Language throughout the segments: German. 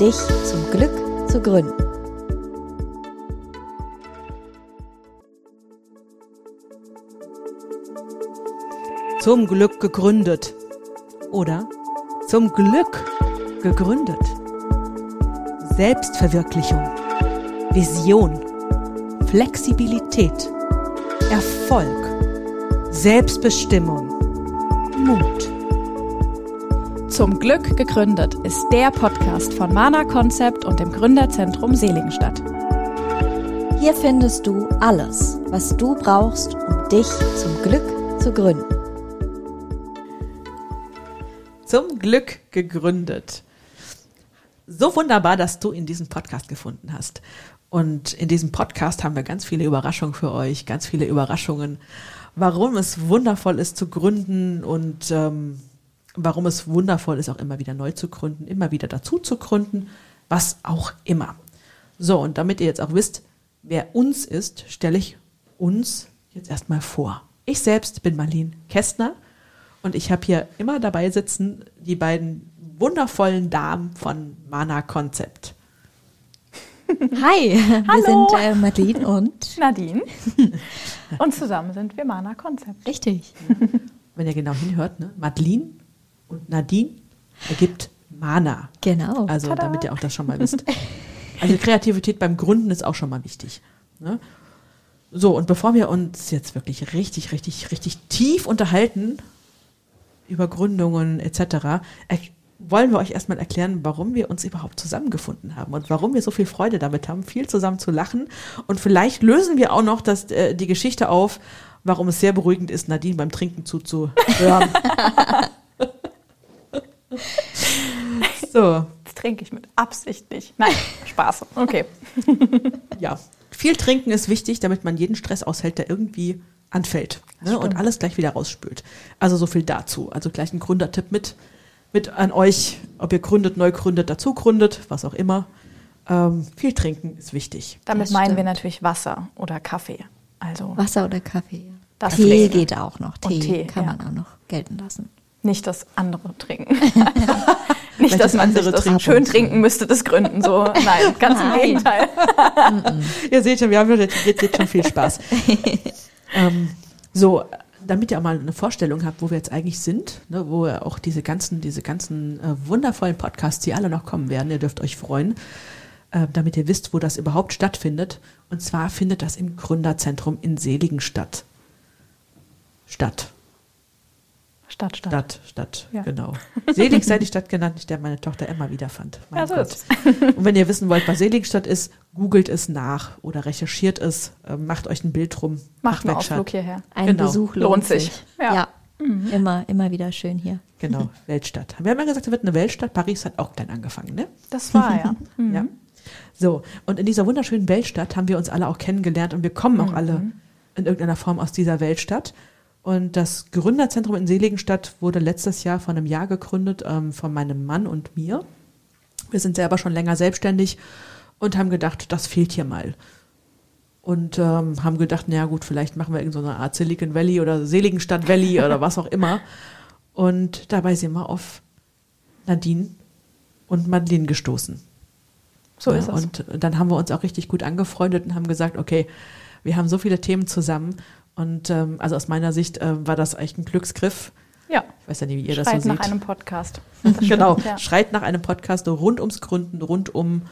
dich zum Glück zu gründen. Zum Glück gegründet. Oder zum Glück gegründet. Selbstverwirklichung. Vision. Flexibilität. Erfolg. Selbstbestimmung. Mut. Zum Glück gegründet ist der Podcast von Mana Concept und dem Gründerzentrum Seligenstadt. Hier findest du alles, was du brauchst, um dich zum Glück zu gründen. Zum Glück gegründet. So wunderbar, dass du in diesen Podcast gefunden hast. Und in diesem Podcast haben wir ganz viele Überraschungen für euch, ganz viele Überraschungen, warum es wundervoll ist zu gründen und ähm, warum es wundervoll ist, auch immer wieder neu zu gründen, immer wieder dazu zu gründen, was auch immer. So, und damit ihr jetzt auch wisst, wer uns ist, stelle ich uns jetzt erstmal vor. Ich selbst bin Marlene Kästner und ich habe hier immer dabei sitzen die beiden wundervollen Damen von Mana Concept. Hi, wir Hallo. sind äh, Madeline und Nadine. Und zusammen sind wir Mana Concept. richtig. Wenn ihr genau hinhört, ne? Madeline und Nadine ergibt Mana. Genau. Also Tada. damit ihr auch das schon mal wisst. Also Kreativität beim Gründen ist auch schon mal wichtig. Ne? So, und bevor wir uns jetzt wirklich richtig, richtig, richtig tief unterhalten über Gründungen etc., wollen wir euch erstmal erklären, warum wir uns überhaupt zusammengefunden haben und warum wir so viel Freude damit haben, viel zusammen zu lachen. Und vielleicht lösen wir auch noch das, äh, die Geschichte auf, warum es sehr beruhigend ist, Nadine beim Trinken zuzuhören. so, Das trinke ich mit Absicht nicht. Nein, Spaß. Okay. ja, viel trinken ist wichtig, damit man jeden Stress aushält, der irgendwie anfällt ne? und alles gleich wieder rausspült. Also so viel dazu. Also gleich ein Gründertipp mit, mit an euch, ob ihr gründet, neu gründet, dazu gründet, was auch immer. Ähm, viel trinken ist wichtig. Damit Das meinen wir natürlich Wasser oder Kaffee. Also Wasser oder Kaffee. Das Tee geht auch noch. Tee, Tee, kann ja. man auch noch gelten lassen. Nicht das andere trinken. nicht, dass man andere sich das trinken? schön trinken müsste, das Gründen. So, nein, ganz im Nein. Gegenteil. Ihr seht schon, wir haben jetzt, jetzt, schon viel Spaß. ähm, so, damit ihr auch mal eine Vorstellung habt, wo wir jetzt eigentlich sind, ne, wo ihr auch diese ganzen, diese ganzen äh, wundervollen Podcasts, die alle noch kommen werden, ihr dürft euch freuen, äh, damit ihr wisst, wo das überhaupt stattfindet. Und zwar findet das im Gründerzentrum in Seligen statt. Stadt. Stadt, Stadt. Stadt, Stadt, Ja. genau. Selig sei die Stadt genannt, in der meine Tochter Emma wiederfand. Mein Ja, so Gott. ist Und wenn ihr wissen wollt, was Seligstadt ist, googelt es nach oder recherchiert es, äh, macht euch ein Bild drum. Macht einen. Ausflug hierher. Ein Genau. Besuch lohnt, Lohnt sich. Ja, Ja. immer, immer wieder schön hier. Genau, Weltstadt. Wir haben ja gesagt, es wird eine Weltstadt. Paris hat auch klein angefangen, ne? Das war ja. Mhm. Ja. So, und in dieser wunderschönen Weltstadt haben wir uns alle auch kennengelernt und wir kommen Mhm. auch alle in irgendeiner Form aus dieser Weltstadt. Und das Gründerzentrum in Seligenstadt wurde letztes Jahr vor einem Jahr gegründet ähm, von meinem Mann und mir. Wir sind selber schon länger selbstständig und haben gedacht, das fehlt hier mal. Und ähm, haben gedacht, naja gut, vielleicht machen wir irgendeine so Art Silicon Valley oder Seligenstadt Valley oder was auch immer. Und dabei sind wir auf Nadine und Madeline gestoßen. So Ja, ist es. Und dann haben wir uns auch richtig gut angefreundet und haben gesagt, okay, wir haben so viele Themen zusammen. Und ähm, also aus meiner Sicht äh, war das echt ein Glücksgriff. ja. Ich weiß ja nicht, wie ihr Schreit das so nach seht. einem Podcast. Das stimmt, genau, Ja. schreit nach einem Podcast rund ums Gründen, rund um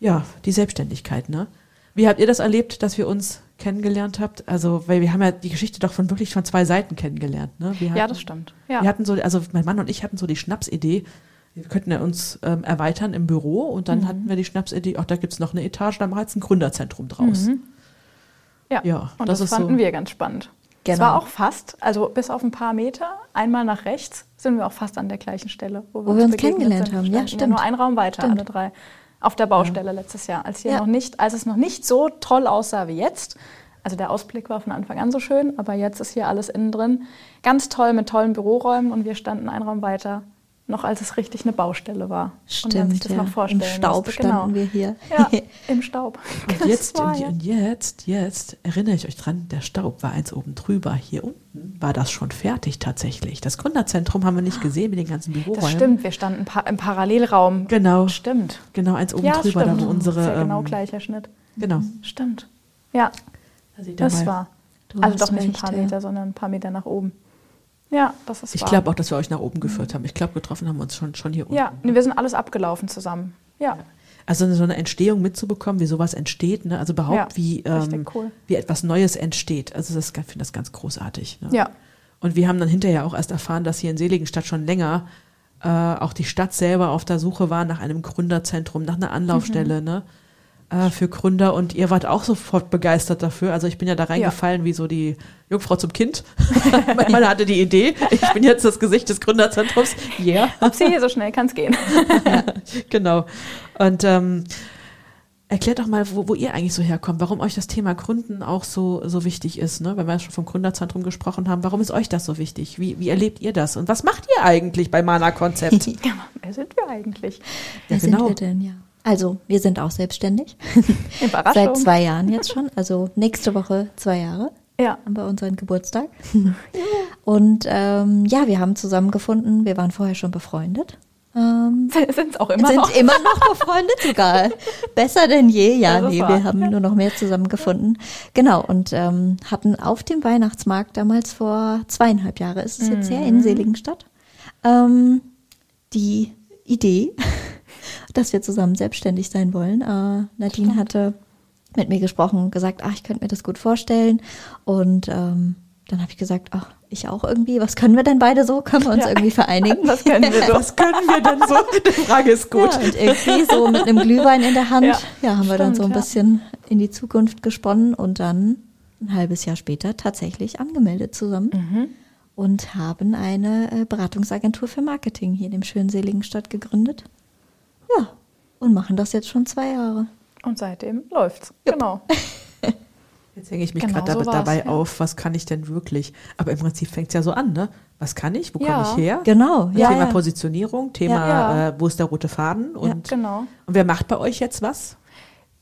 ja, die Selbstständigkeit. Ne? Wie habt ihr das erlebt, dass wir uns kennengelernt habt? Also, weil wir haben ja die Geschichte doch von wirklich von zwei Seiten kennengelernt. Ne? Wir ja, hatten- das stimmt. Ja. Wir hatten so, also mein Mann und ich hatten so die Schnapsidee, wir könnten ja uns ähm, erweitern im Büro und dann hatten wir die Schnapsidee, ach, da gibt's noch eine Etage, da machen wir jetzt ein Gründerzentrum draus. Mhm. Ja. Ja, und das das, fanden so. wir ganz spannend. Es Genau. war auch fast, also bis auf ein paar Meter, einmal nach rechts, sind wir auch fast an der gleichen Stelle, Wo wir uns begegnet kennengelernt sind. haben. Ja, Standen stimmt. Nur ein Raum weiter, Stimmt. alle drei. auf der Baustelle letztes Jahr, als hier Ja. noch nicht, als es noch nicht so toll aussah wie jetzt. Also der Ausblick war von Anfang an so schön, aber jetzt ist hier alles innen drin. Ganz toll mit tollen Büroräumen und wir standen einen Raum weiter, noch als es richtig eine Baustelle war. und man sich Stimmt, das ja. noch vorstellen Im Staub musste. Genau. standen wir hier. Ja, im Staub. Und Das jetzt, war und, ja- und jetzt, jetzt erinnere ich euch dran, der Staub war eins oben drüber. Hier unten war das schon fertig tatsächlich. Das Gründerzentrum haben wir nicht gesehen mit den ganzen Büroräumen. Das stimmt, wir standen pa im Parallelraum. Genau, Stimmt. genau eins oben Ja, drüber, stimmt. da wo unsere. Sehr genau ähm, gleicher Schnitt. Genau. Stimmt. Ja, das mal. war. Du Also doch nicht ein paar ja. Meter, sondern ein paar Meter nach oben. Ja, das ist Ich glaube auch, dass wir euch nach oben geführt haben. Ich glaube, getroffen haben wir uns schon, schon hier unten. Ja, nee, wir sind alles abgelaufen zusammen. Ja, Also so eine Entstehung mitzubekommen, wie sowas entsteht, ne? also überhaupt Ja, wie, ähm, cool. wie etwas Neues entsteht. Also das ich finde das ganz großartig. Ne? ja, Und wir haben dann hinterher auch erst erfahren, dass hier in Seligenstadt schon länger äh, auch die Stadt selber auf der Suche war nach einem Gründerzentrum, nach einer Anlaufstelle ne? Äh, für Gründer. Und ihr wart auch sofort begeistert dafür. Also ich bin ja da reingefallen wie so die Jungfrau zum Kind. mein Mann hatte die Idee, ich bin jetzt das Gesicht des Gründerzentrums. Yeah. Upsi, so schnell kann es gehen. genau. Und ähm, erklärt doch mal, wo, wo ihr eigentlich so herkommt, warum euch das Thema Gründen auch so, so wichtig ist, ne? Wenn wir schon vom Gründerzentrum gesprochen haben, warum ist euch das so wichtig? Wie, wie erlebt ihr das? Und was macht ihr eigentlich bei Mana Konzept? Wer sind wir eigentlich? Wer Ja, sind genau. wir denn, ja? Also, wir sind auch selbstständig. Überraschung. Seit zwei Jahren jetzt schon. Also nächste Woche zwei Jahre Ja, haben wir unseren Geburtstag. Und ähm, ja, wir haben zusammengefunden. Wir waren vorher schon befreundet. Ähm, sind es auch immer sind noch. immer noch befreundet sogar. Besser denn je. Ja, nee, wahr. wir haben nur noch mehr zusammengefunden. Genau, und ähm, hatten auf dem Weihnachtsmarkt damals vor zweieinhalb Jahre ist es jetzt her, Mhm. in Seligenstadt, ähm, die Idee, dass wir zusammen selbstständig sein wollen. Äh, Nadine hatte mit mir gesprochen und gesagt, ach, ich könnte mir das gut vorstellen. Und ähm, dann habe ich gesagt, ach, ich auch irgendwie. Was können wir denn beide so? Können wir uns Ja. irgendwie vereinigen? Was können wir so? Was können wir denn so? Die Frage ist gut. Ja, und irgendwie so mit einem Glühwein in der Hand, ja, Ja, haben wir dann so ein stimmt, bisschen in die Zukunft gesponnen und dann ein halbes Jahr später tatsächlich angemeldet zusammen Mhm. und haben eine äh, Beratungsagentur für Marketing hier in dem schönen Seligenstadt gegründet. Ja, und machen das jetzt schon zwei Jahre. Und seitdem läuft's. Genau. Jetzt hänge ich mich Genau gerade so dabei ja. auf, was kann ich denn wirklich? Aber im Prinzip fängt es ja so an, ne? Was kann ich? Wo Ja, komme ich her? Genau, ja, Thema ja. Positionierung, Thema, Ja. Äh, wo ist der rote Faden? Und, Genau. und wer macht bei euch jetzt was?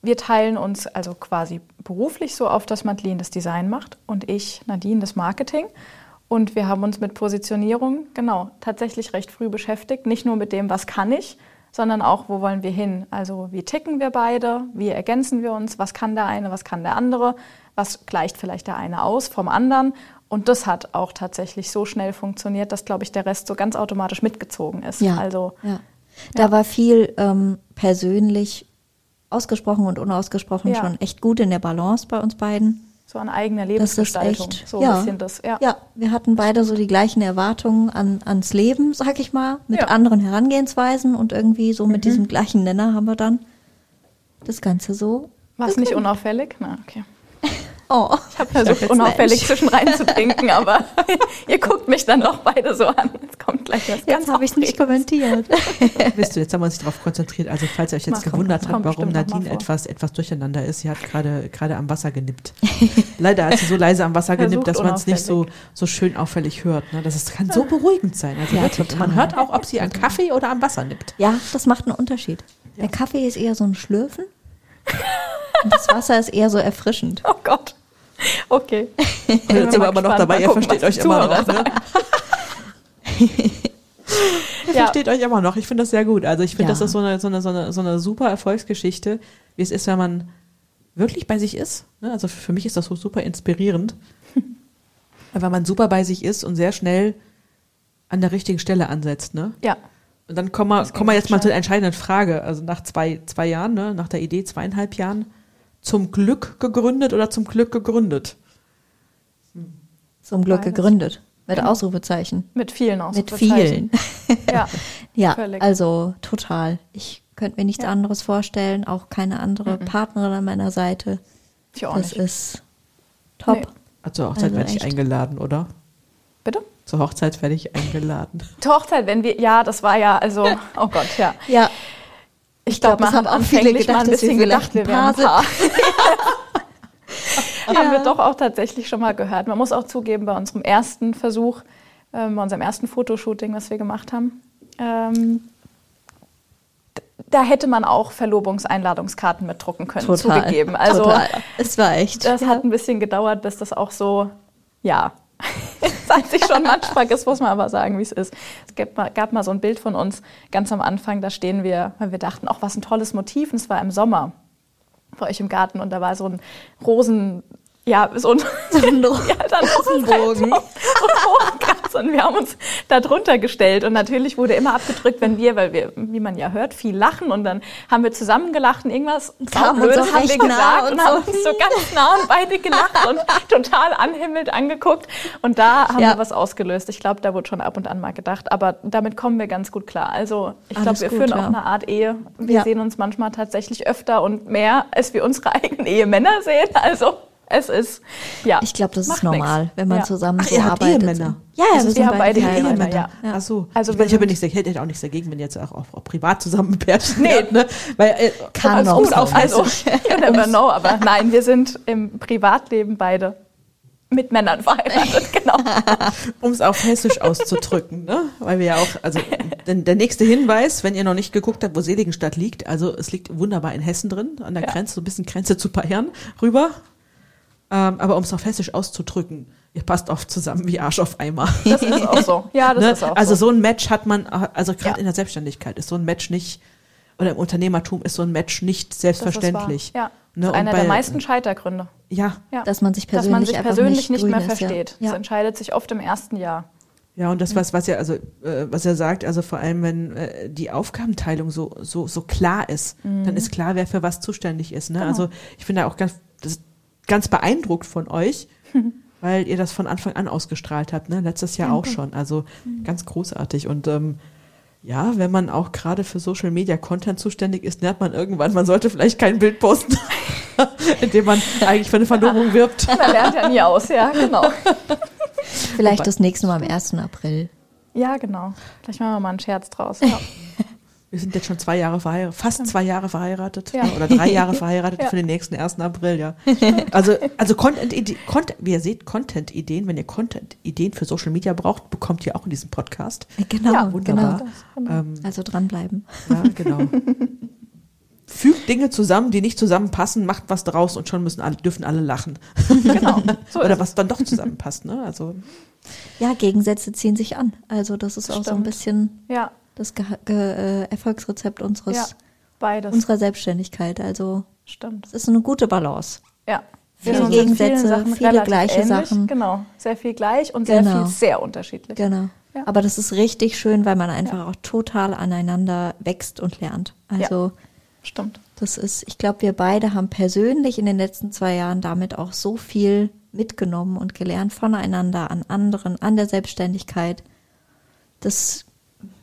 Wir teilen uns also quasi beruflich so auf, dass Madeleine das Design macht und ich, Nadine, das Marketing. Und wir haben uns mit Positionierung, genau, tatsächlich recht früh beschäftigt. Nicht nur mit dem, was kann ich, sondern auch, wo wollen wir hin? Also, wie ticken wir beide? Wie ergänzen wir uns? Was kann der eine? Was kann der andere? Was gleicht vielleicht der eine aus vom anderen? Und das hat auch tatsächlich so schnell funktioniert, dass, glaube ich, der Rest so ganz automatisch mitgezogen ist. Ja, Also, ja. Da war viel ähm, persönlich ausgesprochen und unausgesprochen Ja. schon echt gut in der Balance bei uns beiden. So eine eigene Das ist Lebensgestaltung. echt, so ein ja. bisschen das, ja. Ja, wir hatten beide so die gleichen Erwartungen an, ans Leben, sag ich mal, mit Ja. anderen Herangehensweisen und irgendwie so mit diesem gleichen Nenner haben wir dann das Ganze so. War es nicht unauffällig? Na, okay. Oh, Ich habe versucht, unauffällig zwischen rein zu trinken, aber ihr guckt mich dann doch beide so an. Jetzt kommt gleich was ganz jetzt habe ich nicht kommentiert. Wisst du, jetzt haben wir uns darauf konzentriert. Also falls ihr euch jetzt Mach, gewundert komm, habt, warum Nadine etwas, etwas durcheinander ist, sie hat gerade gerade am Wasser genippt. Leider hat sie so leise am Wasser genippt, dass man es nicht so, so schön auffällig hört. Ne? Das ist, kann so beruhigend sein. Also Ja, total. man hört auch, ob sie an Kaffee oder am Wasser nippt. Ja, das macht einen Unterschied. Der Kaffee ist eher so ein Schlürfen das Wasser ist eher so erfrischend. Oh Gott. Okay. Jetzt sind wir aber noch dabei, ihr gucken, versteht euch immer noch. Ne? Ihr Ja. versteht euch immer noch. Ich finde das sehr gut. Also ich finde, Ja. das ist so eine, so, eine, so, eine, so eine super Erfolgsgeschichte, wie es ist, wenn man wirklich bei sich ist. Ne? Also für mich ist das so super inspirierend. Weil man super bei sich ist und sehr schnell an der richtigen Stelle ansetzt. Ne? Ja. Und dann kommen wir, kommen wir jetzt mal zur entscheidenden Frage. Also nach zwei, zwei Jahren, ne? nach der Idee zweieinhalb Jahren, zum Glück gegründet oder zum Glück gegründet? Zum Glück Beides. gegründet. Mit Ausrufezeichen. Mit vielen Mit Ausrufezeichen. vielen. Ja. Ja, Völlig. also total. Ich könnte mir nichts Ja. anderes vorstellen, auch keine andere Partnerin an meiner Seite. Ich auch das nicht. ist top. Nee. Also zur Hochzeit Also werde ich eingeladen, oder? Bitte? Zur Hochzeit werde ich eingeladen. Zur Hochzeit, wenn wir, ja, das war ja, also, oh Gott, ja. Ja, Ich glaube, man hat auch viele anfänglich mal ein bisschen gedacht, wir wären ein Paar Paar. Haben wir doch auch tatsächlich schon mal gehört. Man muss auch zugeben, bei unserem ersten Versuch, ähm, bei unserem ersten Fotoshooting, was wir gemacht haben, ähm, da hätte man auch Verlobungseinladungskarten mitdrucken können, Total. zugegeben. Also Total. Es war echt. das hat ein bisschen gedauert, bis das auch so, ja, es hat sich schon manchmal, das muss man aber sagen, wie es ist. Es gab mal, gab mal so ein Bild von uns ganz am Anfang, da stehen wir, weil wir dachten, ach, was ein tolles Motiv, und es war im Sommer bei euch im Garten. Und da war so ein Rosen, ja, so ein, So ein Ro- ja, dann. So ein Rosenkranz und wir haben uns da drunter gestellt und natürlich wurde immer abgedrückt, wenn wir, weil wir, wie man ja hört, viel lachen und dann haben wir zusammen gelacht und irgendwas auch haben wir nah gesagt und und, so. haben uns so ganz nah und beide gelacht und total anhimmelt angeguckt und da haben Ja. wir was ausgelöst. Ich glaube, da wurde schon ab und an mal gedacht, aber damit kommen wir ganz gut klar. Also ich glaube, wir gut, führen ja. auch eine Art Ehe. Wir Ja. sehen uns manchmal tatsächlich öfter und mehr, als wir unsere eigenen Ehemänner sehen. Also es ist, ja. Ich glaube, das ist normal, nix. wenn man Ja. zusammen Ach, so ihr habt arbeitet. Ehemänner? Ja, ja, Also wir haben beide. Ehemänner, Ja. Ach so. Also ich, meine, ich habe sind- nicht, ich hätte auch nichts dagegen, wenn ihr jetzt auch, auch, auch privat zusammen pärchen Nee. ne? Weil, äh, Kann noch gut sein. auf Also, Hessisch. you never know, aber nein, wir sind im Privatleben beide mit Männern verheiratet, genau. um es auf Hessisch auszudrücken, ne? Weil wir ja auch, also denn der nächste Hinweis, wenn ihr noch nicht geguckt habt, wo Seligenstadt liegt, also es liegt wunderbar in Hessen drin, an der Ja. Grenze, so ein bisschen Grenze zu Bayern rüber. Ähm, aber um es auf Hessisch auszudrücken, ihr passt oft zusammen wie Arsch auf Eimer. Das ist auch so. Ja, das ne? ist auch also so. so ein Match hat man, äh, also gerade Ja. in der Selbstständigkeit ist so ein Match nicht, oder im Unternehmertum ist so ein Match nicht Das ist selbstverständlich. Ja, Ne? das ist Und einer bei- der meisten Scheitergründe. Ja, Ja. Dass man sich persönlich, man sich persönlich nicht, grün mehr ist, ja. versteht. Das Ja. entscheidet sich oft im ersten Jahr. Ja, und das, was, was er, also, äh, was er sagt, also vor allem, wenn äh, die Aufgabenteilung so, so, so klar ist, dann ist klar, wer für was zuständig ist. Ne? Also ich finde da auch ganz, das ganz beeindruckt von euch, weil ihr das von Anfang an ausgestrahlt habt, ne? Letztes Jahr auch schon. Also ganz großartig. Und ähm, ja, wenn man auch gerade für Social Media Content zuständig ist, lernt man irgendwann, man sollte vielleicht kein Bild posten, indem man eigentlich für eine Verlobung wirbt. Man lernt ja nie aus, ja, genau. Vielleicht Wobei- das nächste Mal am 1. April. Ja, genau. Vielleicht machen wir mal einen Scherz draus. Ja. Wir sind jetzt schon zwei Jahre verheiratet, fast zwei Jahre verheiratet Ja. ja. oder drei Jahre verheiratet Ja. für den nächsten 1. April, ja. Also, also Content, Content, wie ihr seht, Content-Ideen, wenn ihr Content-Ideen für Social Media braucht, bekommt ihr auch in diesem Podcast. Genau, Ja, Wunderbar. genau. Genau. Ähm, Also dranbleiben. ja, genau. Fügt Dinge zusammen, die nicht zusammenpassen, macht was draus und schon müssen alle, dürfen alle lachen. Genau. So Oder was dann doch zusammenpasst, ne? Also, Ja, Gegensätze ziehen sich an. Also das ist auch so ein bisschen. Ja, das Ge Ge äh, Erfolgsrezept unseres, ja. Beides. unserer Selbstständigkeit. Also Stimmt. es ist eine gute Balance. Ja. Viele Gegensätze, Sachen viele gleiche ähnlich. Sachen. Genau. Sehr viel gleich und sehr Genau. viel sehr unterschiedlich. Genau. Ja. Aber das ist richtig schön, weil man einfach auch total aneinander wächst und lernt. Also Stimmt. das ist, ich glaube, wir beide haben persönlich in den letzten zwei Jahren damit auch so viel mitgenommen und gelernt voneinander, an anderen, an der Selbstständigkeit. Das,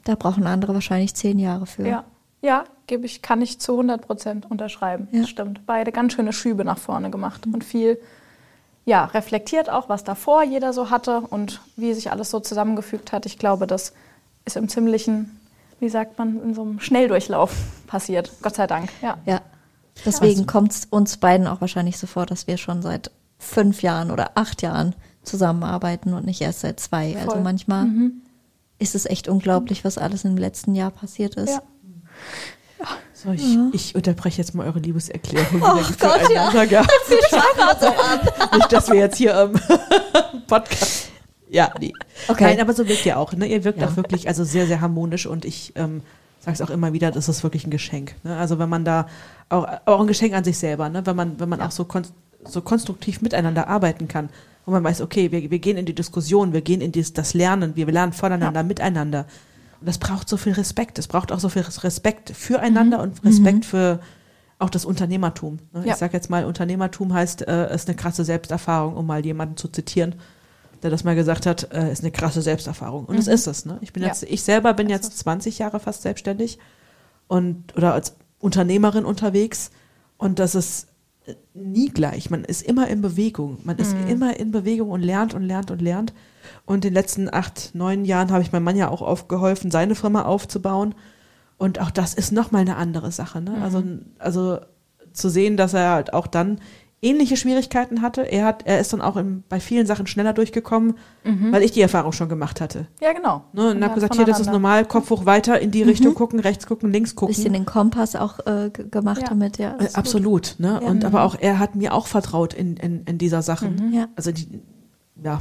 da brauchen andere wahrscheinlich zehn Jahre für. Ja. Ja, gebe ich, kann ich zu 100 Prozent unterschreiben. Ja. Das stimmt. Beide ganz schöne Schübe nach vorne gemacht und viel, ja, reflektiert auch, was davor jeder so hatte und wie sich alles so zusammengefügt hat. Ich glaube, das ist im ziemlichen, wie sagt man, in so einem Schnelldurchlauf passiert. Gott sei Dank. Ja. Ja. Deswegen kommt es uns beiden auch wahrscheinlich so vor, dass wir schon seit fünf Jahren oder acht Jahren zusammenarbeiten und nicht erst seit zwei. Also Voll. manchmal ist es echt unglaublich, was alles im letzten Jahr passiert ist. Ja. so, ich, ich unterbreche jetzt mal eure Liebeserklärung Oh Gott, ja. füreinander. Ja. Nicht, dass wir jetzt hier ähm, Podcast. Ja, nee. Okay. Nein, aber so wirkt ihr auch. Ne? Ihr wirkt Ja. auch wirklich also sehr, sehr harmonisch und ich ähm, sage es auch immer wieder, das ist wirklich ein Geschenk. Ne? Also wenn man da auch, auch ein Geschenk an sich selber, ne? wenn man, wenn man auch so, kon so konstruktiv miteinander arbeiten kann und man weiß, okay, wir, wir gehen in die Diskussion, wir gehen in dies, das Lernen, wir lernen voneinander, miteinander. Und das braucht so viel Respekt. Es braucht auch so viel Respekt füreinander und Respekt für auch das Unternehmertum. Ne? Ja. Ich sage jetzt mal, Unternehmertum heißt, äh, ist eine krasse Selbsterfahrung, um mal jemanden zu zitieren, der das mal gesagt hat, äh, ist eine krasse Selbsterfahrung. Und das ist es. Ne? Ich bin Ja. jetzt, ich selber bin jetzt 20 Jahre fast selbstständig und oder als Unternehmerin unterwegs und das ist nie gleich. Man ist immer in Bewegung. Man ist immer in Bewegung und lernt und lernt und lernt. Und in den letzten acht, neun Jahren habe ich meinem Mann ja auch aufgeholfen, seine Firma aufzubauen. Und auch das ist nochmal eine andere Sache. Ne? Also, also zu sehen, dass er halt auch dann ähnliche Schwierigkeiten hatte. Er hat, er ist dann auch im, bei vielen Sachen schneller durchgekommen, weil ich die Erfahrung schon gemacht hatte. Ja, genau. Ne? Und Ja, habe gesagt, hier, das ist normal, Kopf hoch weiter, in die Richtung gucken, rechts gucken, links gucken. Bisschen den Kompass auch äh, gemacht Ja. damit, ja. Äh, Absolut, ne? Ja. Und aber auch er hat mir auch vertraut in, in, in dieser Sachen. Ja. Also die, ja.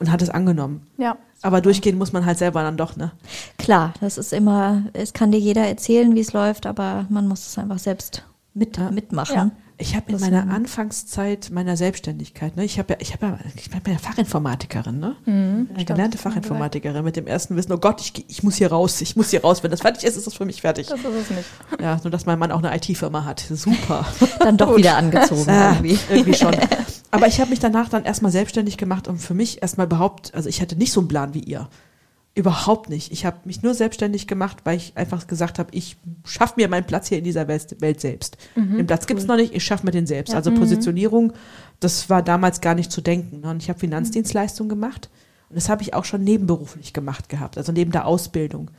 Und hat es angenommen. Ja. Aber durchgehen muss man halt selber dann doch, ne? Klar, das ist immer, es kann dir jeder erzählen, wie es läuft, aber man muss es einfach selbst mit, Ja. mitmachen. Ja. Ich habe in meiner Anfangszeit meiner Selbstständigkeit, ne, ich habe ja, ich habe ja, ich bin ja Fachinformatikerin, ne? Mhm, Eine gelernte Fachinformatikerin mit dem ersten Wissen, oh Gott, ich, ich muss hier raus, ich muss hier raus. Wenn das fertig ist, ist das für mich fertig. Das ist es nicht. Ja, nur dass mein Mann auch eine IT-Firma hat. Super. Dann doch wieder angezogen Ah, irgendwie. irgendwie schon. Aber ich habe mich danach dann erstmal selbstständig gemacht und für mich erstmal überhaupt, also ich hatte nicht so einen Plan wie ihr. Überhaupt nicht. Ich habe mich nur selbstständig gemacht, weil ich einfach gesagt habe, ich schaffe mir meinen Platz hier in dieser Welt, Welt selbst. Den Platz gibt's noch nicht, ich schaffe mir den selbst. Also Positionierung, das war damals gar nicht zu denken. ne? Und ich habe Finanzdienstleistungen gemacht und das habe ich auch schon nebenberuflich gemacht gehabt, also neben der Ausbildung.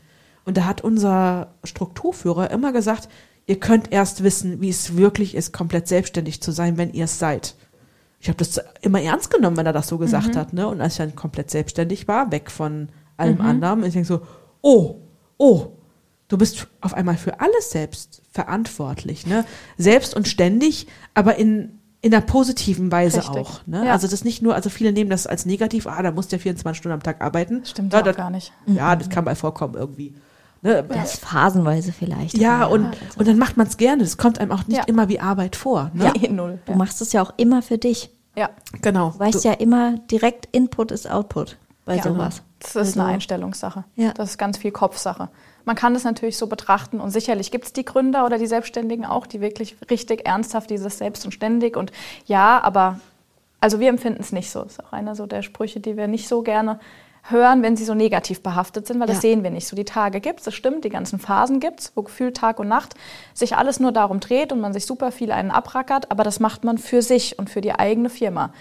Und da hat unser Strukturführer immer gesagt, ihr könnt erst wissen, wie es wirklich ist, komplett selbstständig zu sein, wenn ihr es seid. Ich habe das immer ernst genommen, wenn er das so gesagt hat. Ne? Und als ich dann komplett selbstständig war, weg von allem anderen, ich denke so, oh, oh, du bist auf einmal für alles selbst verantwortlich. Ne? Selbst und ständig, aber in, in einer positiven Weise Richtig. auch. Ne? Ja. Also das nicht nur, also viele nehmen das als negativ, ah, da musst du ja 24 Stunden am Tag arbeiten. Stimmt ja, das, gar nicht. Ja, das kann mal vorkommen irgendwie. Ne? Das ist phasenweise vielleicht. Ja, und, also, und dann macht man es gerne. Das kommt einem auch nicht Ja. immer wie Arbeit vor. Ne? Ja, eh null. du machst es ja auch immer für dich. Ja. Genau. Du weißt ja immer, direkt Input ist Output bei Ja. sowas. Das ist eine Einstellungssache. Ja. Das ist ganz viel Kopfsache. Man kann das natürlich so betrachten und sicherlich gibt es die Gründer oder die Selbstständigen auch, die wirklich richtig ernsthaft dieses Selbst und ständig und ja, aber also wir empfinden es nicht so. Das ist auch einer so der Sprüche, die wir nicht so gerne hören, wenn sie so negativ behaftet sind, weil das Ja. sehen wir nicht. So die Tage gibt es, das stimmt, die ganzen Phasen gibt es, wo gefühlt Tag und Nacht sich alles nur darum dreht und man sich super viel einen abrackert, aber das macht man für sich und für die eigene Firma.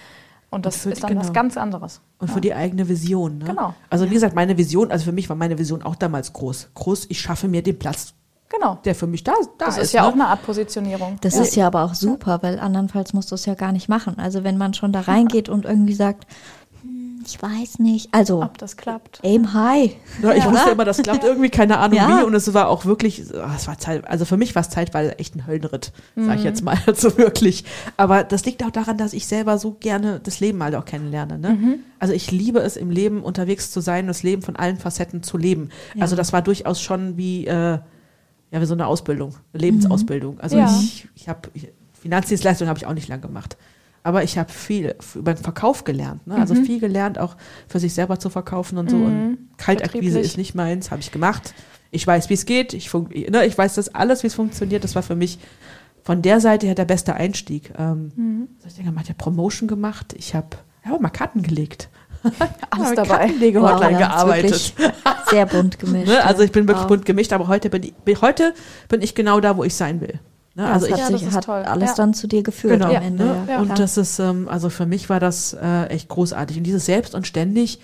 Und das für- ist dann was genau. ganz anderes. Und für die eigene Vision. Ne? Genau. Also wie gesagt, meine Vision, also für mich war meine Vision auch damals groß. Groß, ich schaffe mir den Platz, Genau. der für mich da, da Das ist. ist ja ne? auch eine Art Positionierung. Das ist ja aber auch super, weil andernfalls musst du es ja gar nicht machen. Also wenn man schon da reingeht und irgendwie sagt, ich weiß nicht, also Ob das klappt. aim high. Ja, ich Ja. wusste immer, das klappt irgendwie, keine Ahnung Ja. wie. Und es war auch wirklich, ah, es war Zeit, also für mich war es zeitweise echt ein Höllenritt, sag Mhm. ich jetzt mal, also wirklich. Aber das liegt auch daran, dass ich selber so gerne das Leben halt auch kennenlerne. Ne? Mhm. Also ich liebe es, im Leben unterwegs zu sein, das Leben von allen Facetten zu leben. Also das war durchaus schon wie, äh, ja, wie so eine Ausbildung, eine Lebensausbildung. Also Ja. ich, ich habe, Finanzdienstleistung habe ich auch nicht lang gemacht. Aber ich habe viel über den Verkauf gelernt. Ne? Mhm. Also viel gelernt, auch für sich selber zu verkaufen und so. Und Kaltakquise ist nicht meins, habe ich gemacht. Ich weiß, wie es geht. Ich, ne, ich weiß das alles, wie es funktioniert. Das war für mich von der Seite her der beste Einstieg. Ähm, Mhm. hab ich denn gemacht? Ich habe Promotion gemacht. Ich habe ja, mal Karten gelegt. Alles Ja, dabei. Kartenlege-Hotline da hat's gearbeitet. Sehr bunt gemischt. Ne? Also ich bin wirklich Wow. bunt gemischt, aber heute bin ich, heute bin ich genau da, wo ich sein will. Ne? Ja, Also ich, hat, sich, hat toll. alles Ja. dann zu dir geführt Genau, am Ende. ne? Ja, und das ist, ähm, also für mich war das äh, echt großartig. Und dieses Selbst und ständig,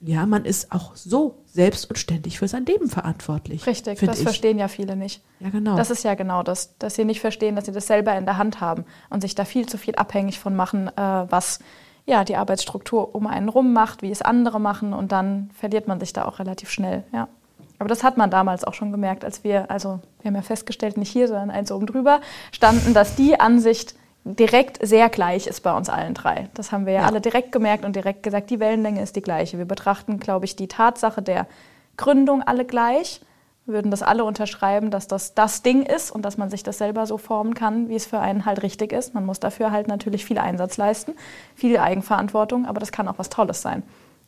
ja, man ist auch so selbst und ständig für sein Leben verantwortlich. Richtig, das ich. verstehen ja viele nicht. Ja, genau. Das ist ja genau das, dass sie nicht verstehen, dass sie das selber in der Hand haben und sich da viel zu viel abhängig von machen, äh, was ja die Arbeitsstruktur um einen rum macht, wie es andere machen und dann verliert man sich da auch relativ schnell. Ja. Aber das hat man damals auch schon gemerkt, als wir, also wir haben ja festgestellt, nicht hier, sondern eins oben drüber, standen, dass die Ansicht direkt sehr gleich ist bei uns allen drei. Das haben wir ja, Ja. alle direkt gemerkt und direkt gesagt, die Wellenlänge ist die gleiche. Wir betrachten, glaube ich, die Tatsache der Gründung alle gleich, würden das alle unterschreiben, dass das das Ding ist und dass man sich das selber so formen kann, wie es für einen halt richtig ist. Man muss dafür halt natürlich viel Einsatz leisten, viel Eigenverantwortung, aber das kann auch was Tolles sein.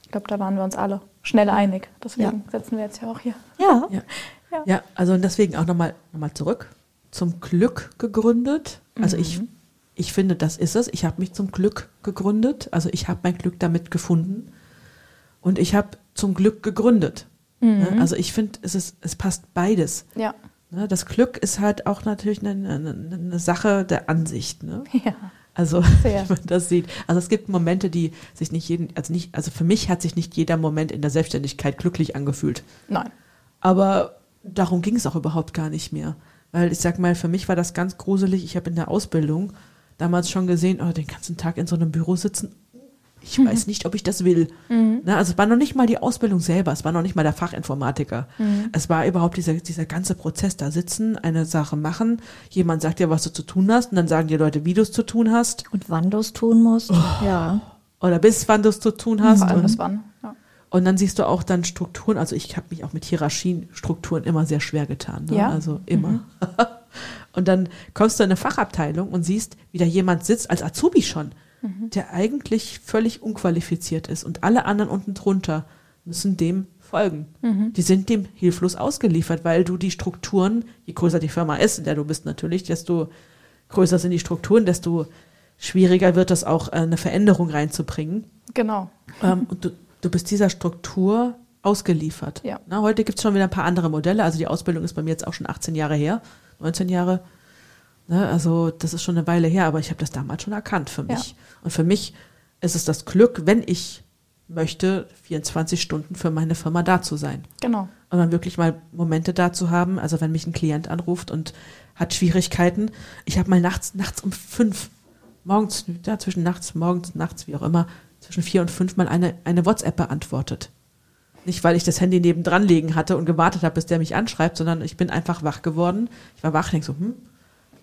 Ich glaube, da waren wir uns alle schnell einig. Deswegen setzen wir jetzt ja auch hier. ja. Ja. Ja. ja, also und deswegen auch nochmal noch mal zurück. Zum Glück gegründet. Also ich, ich finde, das ist es. Ich habe mich zum Glück gegründet. Also ich habe mein Glück damit gefunden. Und ich habe zum Glück gegründet. Ne? Also ich finde, es, ist, es passt beides. Ja. Ne? Das Glück ist halt auch natürlich eine, eine, eine Sache der Ansicht. Ne? Ja. Also, Sehr. wie man das sieht. Also es gibt Momente, die sich nicht jeden, also nicht, also für mich hat sich nicht jeder Moment in der Selbstständigkeit glücklich angefühlt. Nein. Aber darum ging es auch überhaupt gar nicht mehr. Weil ich sag mal, für mich war das ganz gruselig. Ich habe in der Ausbildung damals schon gesehen, oh, den ganzen Tag in so einem Büro sitzen. Ich Mhm. weiß nicht, ob ich das will. Ne, also es war noch nicht mal die Ausbildung selber, es war noch nicht mal der Fachinformatiker. Mhm. Es war überhaupt dieser, dieser ganze Prozess, da sitzen, eine Sache machen, jemand sagt dir, was du zu tun hast, und dann sagen dir Leute, wie du es zu tun hast, Und wann du es tun musst. Ja. oder bis wann du es zu tun hast. Vor allem und, das wann. Ja. und dann siehst du auch dann Strukturen, also ich habe mich auch mit Hierarchienstrukturen immer sehr schwer getan. Ne? Ja. Also immer. und dann kommst du in eine Fachabteilung und siehst, wie da jemand sitzt, als Azubi schon, der eigentlich völlig unqualifiziert ist. Und alle anderen unten drunter müssen dem folgen. Die sind dem hilflos ausgeliefert, weil du die Strukturen, je größer die Firma ist, in der du bist natürlich, desto größer sind die Strukturen, desto schwieriger wird es auch, äh, eine Veränderung reinzubringen. Genau. Ähm, und du, du bist dieser Struktur ausgeliefert. Ja. Na, heute gibt es schon wieder ein paar andere Modelle. Also die Ausbildung ist bei mir jetzt auch schon 18 Jahre her, 19 Jahre. Ne, also das ist schon eine Weile her, aber ich habe das damals schon erkannt für mich. Und für mich ist es das Glück, wenn ich möchte, 24 Stunden für meine Firma da zu sein. Genau. Und dann wirklich mal Momente da zu haben, also wenn mich ein Klient anruft und hat Schwierigkeiten. Ich habe mal nachts, nachts um fünf, morgens, ja, zwischen nachts, morgens, nachts, wie auch immer, zwischen vier und fünf mal eine, eine WhatsApp beantwortet. Nicht, weil ich das Handy nebendran liegen hatte und gewartet habe, bis der mich anschreibt, sondern ich bin einfach wach geworden. Ich war wach, denk so, hm,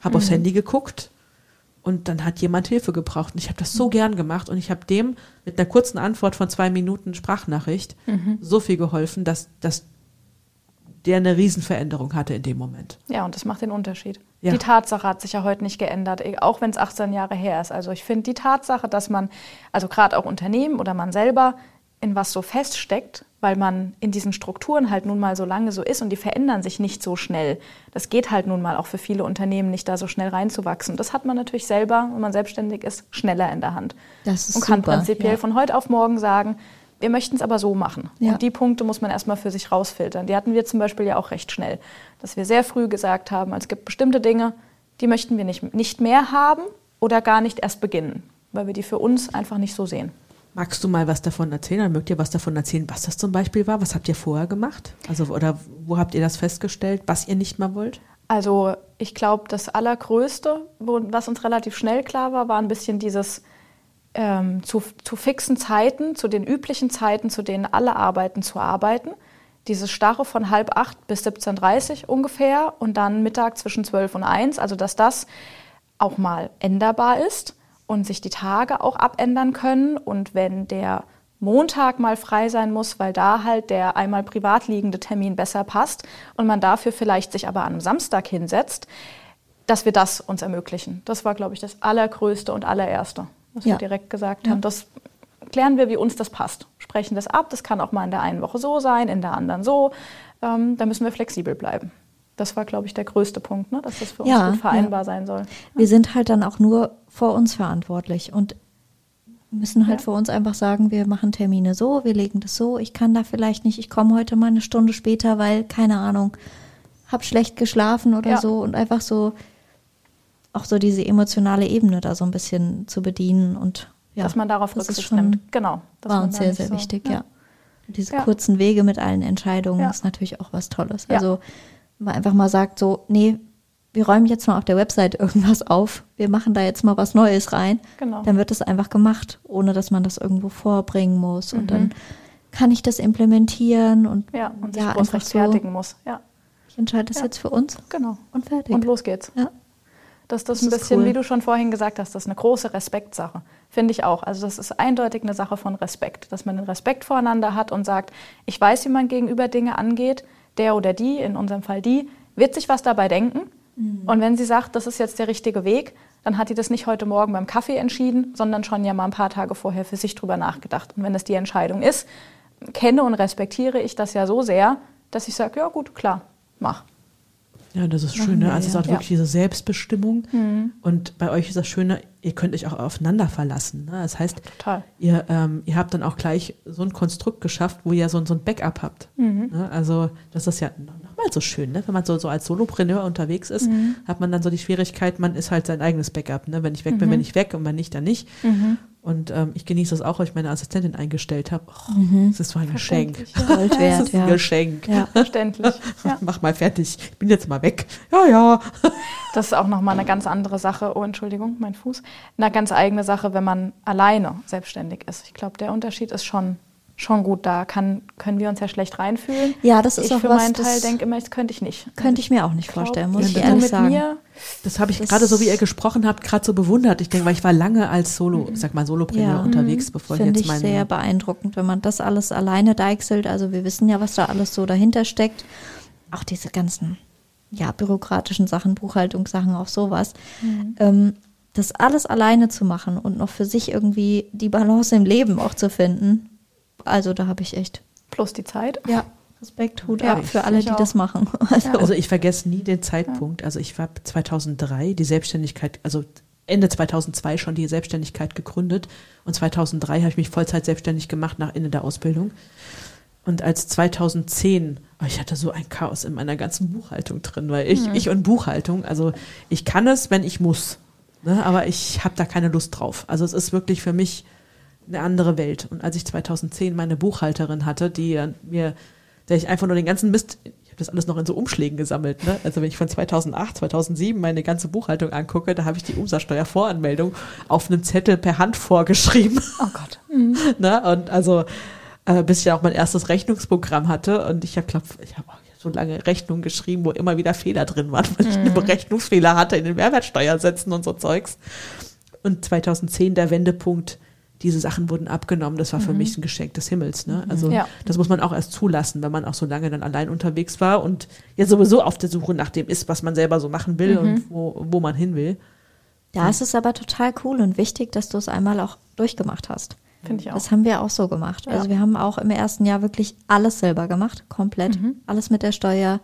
habe aufs Handy geguckt und dann hat jemand Hilfe gebraucht. Und ich habe das so gern gemacht und ich habe dem mit einer kurzen Antwort von zwei Minuten Sprachnachricht so viel geholfen, dass, dass der eine Riesenveränderung hatte in dem Moment. Ja, und das macht den Unterschied. Ja. Die Tatsache hat sich ja heute nicht geändert, eh- auch wenn es 18 Jahre her ist. Also ich finde die Tatsache, dass man, also gerade auch Unternehmen oder man selber in was so feststeckt, weil man in diesen Strukturen halt nun mal so lange so ist und die verändern sich nicht so schnell. Das geht halt nun mal auch für viele Unternehmen nicht da so schnell reinzuwachsen. Das hat man natürlich selber, wenn man selbstständig ist, schneller in der Hand. Das ist und kann super, prinzipiell ja. von heute auf morgen sagen, wir möchten es aber so machen. Ja. Und die Punkte muss man erstmal für sich rausfiltern. Die hatten wir zum Beispiel ja auch recht schnell, dass wir sehr früh gesagt haben, es gibt bestimmte Dinge, die möchten wir nicht, nicht mehr haben oder gar nicht erst beginnen, weil wir die für uns einfach nicht so sehen. Magst du mal was davon erzählen oder mögt ihr was davon erzählen, was das zum Beispiel war? Was habt ihr vorher gemacht? Also, oder wo habt ihr das festgestellt, was ihr nicht mehr wollt? Also ich glaube, das Allergrößte, was uns relativ schnell klar war, war ein bisschen dieses ähm, zu, zu fixen Zeiten, zu den üblichen Zeiten, zu denen alle arbeiten, zu arbeiten. Dieses Starre von halb acht bis 17.30 Uhr ungefähr und dann Mittag zwischen 12 und 1, also dass das auch mal änderbar ist und sich die Tage auch abändern können. Und wenn der Montag mal frei sein muss, weil da halt der einmal privat liegende Termin besser passt und man dafür vielleicht sich aber an einem Samstag hinsetzt, dass wir das uns ermöglichen. Das war, glaube ich, das Allergrößte und Allererste, was Ja. wir direkt gesagt Ja. haben. Das klären wir, wie uns das passt. Sprechen das ab. Das kann auch mal in der einen Woche so sein, in der anderen so. Ähm, da müssen wir flexibel bleiben. Das war, glaube ich, der größte Punkt, ne? dass das für uns Ja, gut vereinbar sein soll. Wir sind halt dann auch nur vor uns verantwortlich und müssen halt Ja. für uns einfach sagen, wir machen Termine so, wir legen das so. Ich kann da vielleicht nicht, ich komme heute mal eine Stunde später, weil, keine Ahnung, hab schlecht geschlafen oder Ja. so und einfach so auch so diese emotionale Ebene da so ein bisschen zu bedienen und ja, dass man darauf das Rücksicht nimmt. Genau. dass war uns sehr, sehr so- wichtig, ja. Und diese Ja. kurzen Wege mit allen Entscheidungen Ja. ist natürlich auch was Tolles. Ja. Also, man einfach mal sagt, so, nee, wir räumen jetzt mal auf der Website irgendwas auf, wir machen da jetzt mal was Neues rein, Genau. dann wird es einfach gemacht, ohne dass man das irgendwo vorbringen muss. Und Mhm. dann kann ich das implementieren und Ja, und sich ja, einfach rechtfertigen muss. Ja, ich entscheide das Ja. jetzt für uns genau. und fertig. Und los geht's. ja. Das, das, Das ein bisschen, cool. wie du schon vorhin gesagt hast, das ist eine große Respektsache. Finde ich auch. Also das ist eindeutig eine Sache von Respekt, dass man den Respekt voreinander hat und sagt, ich weiß, wie man gegenüber Dinge angeht. Der oder die, in unserem Fall die, wird sich was dabei denken. Mhm. Und wenn sie sagt, das ist jetzt der richtige Weg, dann hat die das nicht heute Morgen beim Kaffee entschieden, sondern schon ja mal ein paar Tage vorher für sich drüber nachgedacht. Und wenn das die Entscheidung ist, kenne und respektiere ich das ja so sehr, dass ich sage, ja gut, klar, mach. Ja, das ist schön. Ne? Also es ja. hat wirklich diese Selbstbestimmung. Mhm. Und bei euch ist das Schöne, ihr könnt euch auch aufeinander verlassen. Ne? Das heißt, Total. ihr, ähm, ihr habt dann auch gleich so ein Konstrukt geschafft, wo ihr so, ein- so ein Backup habt. Mhm. Ne? Also das ist ja nochmal so schön, ne? wenn man so, so als Solopreneur unterwegs ist, Mhm. hat man dann so die Schwierigkeit, man ist halt sein eigenes Backup. Ne? Wenn ich weg bin, bin ich weg und wenn nicht, dann nicht. Mhm. Und ähm, ich genieße das auch, weil ich meine Assistentin eingestellt habe. Oh, Das ist so ein Geschenk. Ja. Gold Das wert, ist ein ja. Geschenk. ja. Verständlich. Ja. Mach mal fertig. Ich bin jetzt mal weg. Ja, ja. Das ist auch nochmal eine ganz andere Sache. Oh, Entschuldigung, mein Fuß. Eine ganz eigene Sache, wenn man alleine selbstständig ist. Ich glaube, der Unterschied ist schon, schon gut. Da kann, können wir uns ja schlecht reinfühlen. Ja, das ist ich auch für was, meinen Teil denke immer, das könnte ich nicht. könnte ich mir auch nicht vorstellen, muss ich ehrlich mit sagen. mir Das habe ich gerade so, wie ihr gesprochen habt, gerade so bewundert. Ich denke, weil ich war lange als Solo, sag mal Solopreneur Ja. unterwegs, bevor ich Finde jetzt ich meinen sehr beeindruckend, wenn man das alles alleine deichselt. Also wir wissen ja, was da alles so dahinter steckt. Auch diese ganzen ja, bürokratischen Sachen, Buchhaltungssachen, auch sowas. Ähm, das alles alleine zu machen und noch für sich irgendwie die Balance im Leben auch zu finden. Also da habe ich echt plus die Zeit. ja, Respekt, Hut Ja, ab für alle, die auch. das machen. Also, Also ich vergesse nie den Zeitpunkt. Also ich war 2003 die Selbstständigkeit, also Ende 2002 schon die Selbstständigkeit gegründet und 2003 habe ich mich Vollzeit selbstständig gemacht nach Ende der Ausbildung. Und als 2010, oh, ich hatte so ein Chaos in meiner ganzen Buchhaltung drin, weil ich, ich und Buchhaltung, also ich kann es, wenn ich muss, ne, aber ich habe da keine Lust drauf. Also es ist wirklich für mich eine andere Welt. Und als ich 2010 meine Buchhalterin hatte, die mir, der ich einfach nur den ganzen Mist, ich habe das alles noch in so Umschlägen gesammelt, ne? Also wenn ich von 2008, 2007 meine ganze Buchhaltung angucke, da habe ich die Umsatzsteuervoranmeldung auf einem Zettel per Hand vorgeschrieben. Oh Gott. ne? Und also äh, bis ich ja auch mein erstes Rechnungsprogramm hatte und ich habe glaub, ich habe so lange Rechnungen geschrieben, wo immer wieder Fehler drin waren, weil ich eine Berechnungsfehler hatte in den Mehrwertsteuersätzen und so Zeugs. Und 2010 der Wendepunkt, diese Sachen wurden abgenommen. Das war für mich ein Geschenk des Himmels. Ne? Also Ja. das muss man auch erst zulassen, wenn man auch so lange dann allein unterwegs war und ja sowieso auf der Suche nach dem ist, was man selber so machen will und wo, wo man hin will. da ist es aber total cool und wichtig, dass du es einmal auch durchgemacht hast. Finde ich auch. Das haben wir auch so gemacht. Also Ja. wir haben auch im ersten Jahr wirklich alles selber gemacht, komplett, alles mit der Steuer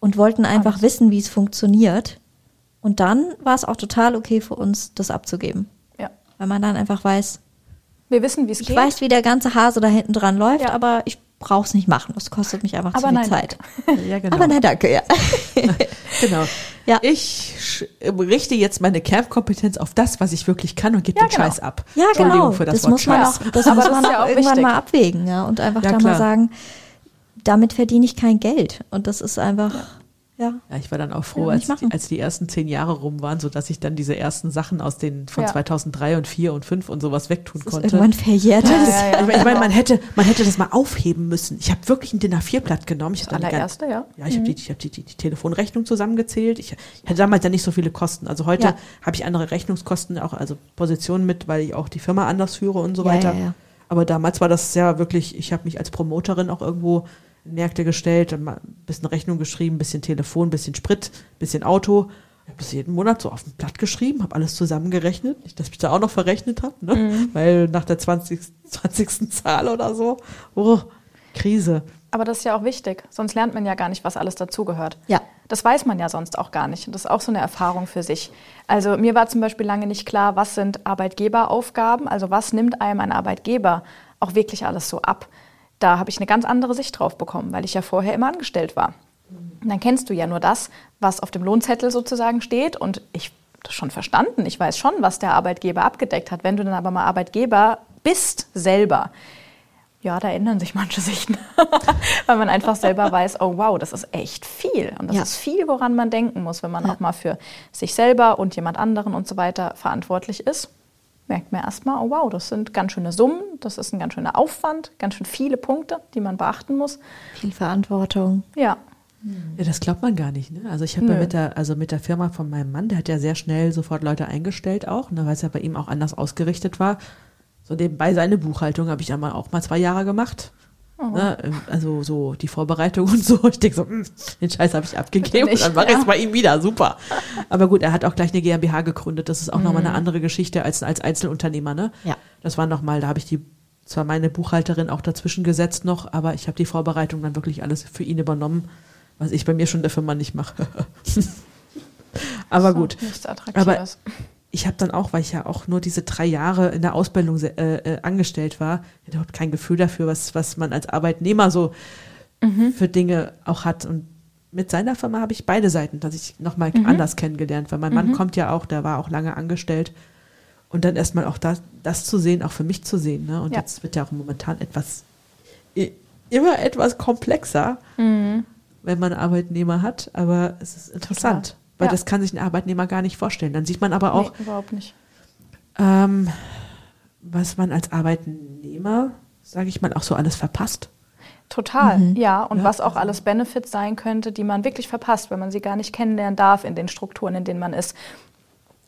und wollten einfach Alles. wissen, wie es funktioniert. Und dann war es auch total okay für uns, das abzugeben, ja. weil man dann einfach weiß, Wir wissen, wie es ich geht. weiß, wie der ganze Hase da hinten dran läuft, Ja. aber ich brauche es nicht machen. Das kostet mich einfach Aber zu viel nein, Zeit. Ja, genau. Aber nein, danke, ja. Genau. Ja. Ich richte jetzt meine Kernkompetenz auf das, was ich wirklich kann und gebe Ja, den genau. Scheiß ab. Ja, Entschuldigung genau. für das, das Wort muss man Scheiß. auch, das Aber muss das man ja auch auch irgendwann wichtig. mal abwägen, ja, und einfach Ja, da klar. mal sagen, damit verdiene ich kein Geld. Und das ist einfach, ja. Ja, ich war dann auch froh, Ja, als, die, als die ersten zehn Jahre rum waren, sodass ich dann diese ersten Sachen aus den von Ja. 2003 und 4 und 5 und sowas wegtun Das konnte. irgendwann verjährt. Ja, ja. Ich meine, ich mein, man hätte, man hätte das mal aufheben müssen. Ich habe wirklich ein DIN A4-Blatt genommen. Ich Das allererste, ja. Ja, ich habe die, ich hab die, die, die Telefonrechnung zusammengezählt. Ich, ich hatte damals ja nicht so viele Kosten. Also heute habe ich andere Rechnungskosten, auch also Positionen mit, weil ich auch die Firma anders führe und so weiter. Aber damals war das ja wirklich, ich habe mich als Promoterin auch irgendwo Märkte gestellt, ein bisschen Rechnung geschrieben, ein bisschen Telefon, ein bisschen Sprit, ein bisschen Auto. Ich habe das jeden Monat so auf ein Blatt geschrieben, habe alles zusammengerechnet. Nicht, dass ich da auch noch verrechnet habe, ne? Mhm. weil nach der 20. 20. Zahl oder so, oh, Krise. Aber das ist ja auch wichtig. Sonst lernt man ja gar nicht, was alles dazugehört. Ja. Das weiß man ja sonst auch gar nicht. Und das ist auch so eine Erfahrung für sich. Also mir war zum Beispiel lange nicht klar, was sind Arbeitgeberaufgaben, also was nimmt einem ein Arbeitgeber auch wirklich alles so ab. Da habe ich eine ganz andere Sicht drauf bekommen, weil ich ja vorher immer angestellt war. Und dann kennst du ja nur das, was auf dem Lohnzettel sozusagen steht. Und ich habe das schon verstanden. Ich weiß schon, was der Arbeitgeber abgedeckt hat. Wenn du dann aber mal Arbeitgeber bist selber, ja, da ändern sich manche Sichten, weil man einfach selber weiß, oh wow, das ist echt viel. Und das Ja. ist viel, woran man denken muss, wenn man Ja. auch mal für sich selber und jemand anderen und so weiter verantwortlich ist. Merkt man erstmal, oh wow, das sind ganz schöne Summen, das ist ein ganz schöner Aufwand, ganz schön viele Punkte, die man beachten muss. Viel Verantwortung. Ja, Ja, das glaubt man gar nicht. Ne? Also ich habe ja mit der, also mit der Firma von meinem Mann, der hat ja sehr schnell sofort Leute eingestellt auch, ne, weil es ja bei ihm auch anders ausgerichtet war. So nebenbei seine Buchhaltung habe ich ja mal auch mal zwei Jahre gemacht. Ne? Also so die Vorbereitung und so. Ich denke so, hm, den Scheiß habe ich abgegeben und dann mache ich ja. es bei ihm wieder. Super. Aber gut, er hat auch gleich eine GmbH gegründet. Das ist auch nochmal Mhm. eine andere Geschichte als als Einzelunternehmer. Ne? Ja. Das war nochmal, da habe ich die zwar meine Buchhalterin auch dazwischen gesetzt noch, aber ich habe die Vorbereitung dann wirklich alles für ihn übernommen, was ich bei mir schon der Firma nicht mache. aber gut. Nichts Attraktives. Ich habe dann auch, weil ich ja auch nur diese drei Jahre in der Ausbildung äh, äh, angestellt war, überhaupt kein Gefühl dafür, was, was man als Arbeitnehmer so für Dinge auch hat. Und mit seiner Firma habe ich beide Seiten, dass ich nochmal anders kennengelernt, weil mein Mann kommt ja auch, der war auch lange angestellt. Und dann erstmal auch das, das zu sehen, auch für mich zu sehen. Ne? Und Ja. jetzt wird ja auch momentan etwas, immer etwas komplexer, Mhm. wenn man Arbeitnehmer hat. Aber es ist interessant. Weil Ja. das kann sich ein Arbeitnehmer gar nicht vorstellen. Dann sieht man aber auch, nee, überhaupt nicht. ähm, was man als Arbeitnehmer, sage ich mal, auch so alles verpasst. Total, Mhm. ja. Und Ja, was auch alles Benefits sein könnte, die man wirklich verpasst, wenn man sie gar nicht kennenlernen darf in den Strukturen, in denen man ist.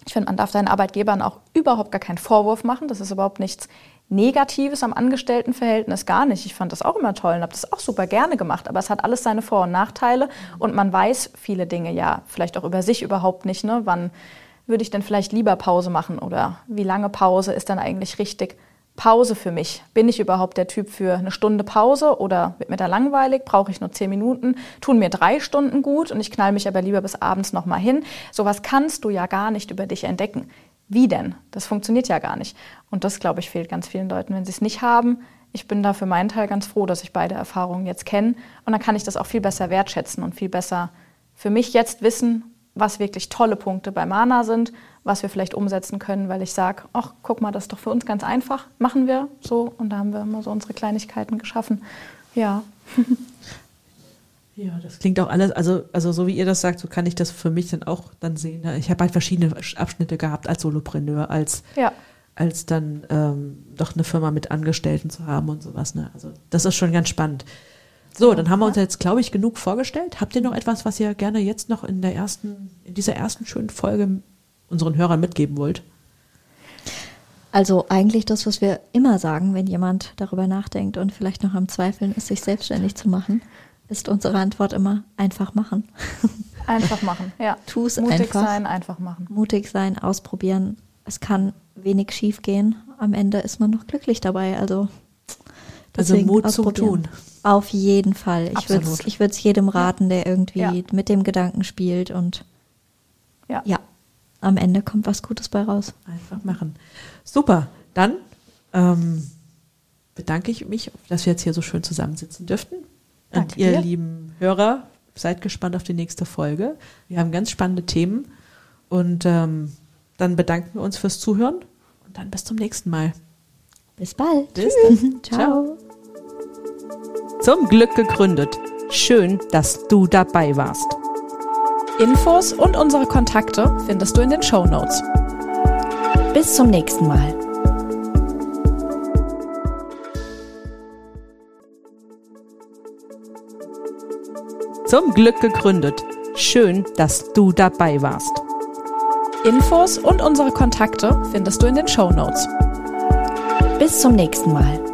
Ich finde, man darf deinen Arbeitgebern auch überhaupt gar keinen Vorwurf machen. Das ist überhaupt nichts Negatives am Angestelltenverhältnis, gar nicht. Ich fand das auch immer toll und habe das auch super gerne gemacht. Aber es hat alles seine Vor- und Nachteile und man weiß viele Dinge ja vielleicht auch über sich überhaupt nicht. Ne? Wann würde ich denn vielleicht lieber Pause machen oder wie lange Pause ist dann eigentlich richtig? Pause für mich. Bin ich überhaupt der Typ für eine Stunde Pause oder wird mir da langweilig? Brauche ich nur zehn Minuten? Tun mir drei Stunden gut und ich knall mich aber lieber bis abends nochmal hin? Sowas kannst du ja gar nicht über dich entdecken. Wie denn? Das funktioniert ja gar nicht. Und das, glaube ich, fehlt ganz vielen Leuten, wenn sie es nicht haben. Ich bin da für meinen Teil ganz froh, dass ich beide Erfahrungen jetzt kenne. Und dann kann ich das auch viel besser wertschätzen und viel besser für mich jetzt wissen, was wirklich tolle Punkte bei Mana sind, was wir vielleicht umsetzen können, weil ich sage, ach, guck mal, das ist doch für uns ganz einfach, machen wir so. Und da haben wir immer so unsere Kleinigkeiten geschaffen. Ja, Ja, das klingt auch alles, also, also so wie ihr das sagt, so kann ich das für mich dann auch dann sehen. ne? Ich habe halt verschiedene Abschnitte gehabt als Solopreneur, als, ja, als dann ähm, doch eine Firma mit Angestellten zu haben und sowas. Ne? Also das ist schon ganz spannend. So, dann haben wir uns jetzt, glaube ich, genug vorgestellt. Habt ihr noch etwas, was ihr gerne jetzt noch in der ersten, in dieser ersten schönen Folge unseren Hörern mitgeben wollt? Also eigentlich das, was wir immer sagen, wenn jemand darüber nachdenkt und vielleicht noch am Zweifeln ist, sich selbstständig zu machen, ist unsere Antwort immer einfach machen. einfach machen. Ja. Tu es Mutig einfach. sein, einfach machen. Mutig sein, ausprobieren. Es kann wenig schief gehen. Am Ende ist man noch glücklich dabei. Also, Also Mut zum. Tun. Auf jeden Fall. Ich würde es ich würd's jedem raten, der irgendwie Ja. mit dem Gedanken spielt und Ja. ja, am Ende kommt was Gutes bei raus. Einfach machen. Super. Dann ähm, bedanke ich mich, dass wir jetzt hier so schön zusammensitzen dürften. Und Danke ihr dir. lieben Hörer, seid gespannt auf die nächste Folge. Wir haben ganz spannende Themen. Und ähm, dann bedanken wir uns fürs Zuhören. Und dann bis zum nächsten Mal. Bis bald. Bis dann. Ciao. Zum Glück gegründet. Schön, dass du dabei warst. Infos und unsere Kontakte findest du in den Show Notes. Bis zum nächsten Mal. Zum Glück gegründet. Schön, dass du dabei warst. Infos und unsere Kontakte findest du in den Show Notes. Bis zum nächsten Mal.